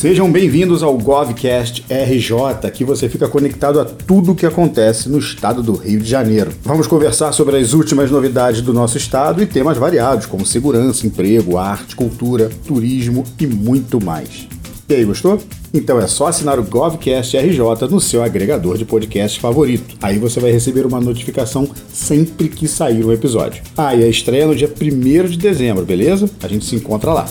Sejam bem-vindos ao GovCast RJ, que você fica conectado a tudo o que acontece no estado do Rio de Janeiro. Vamos conversar sobre as últimas novidades do nosso estado e temas variados, como segurança, emprego, arte, cultura, turismo e muito mais. E aí, gostou? Então é só assinar o Govcast RJ no seu agregador de podcast favorito. Aí você vai receber uma notificação sempre que sair um episódio. Ah, e a estreia é no dia 1 de dezembro, beleza? A gente se encontra lá.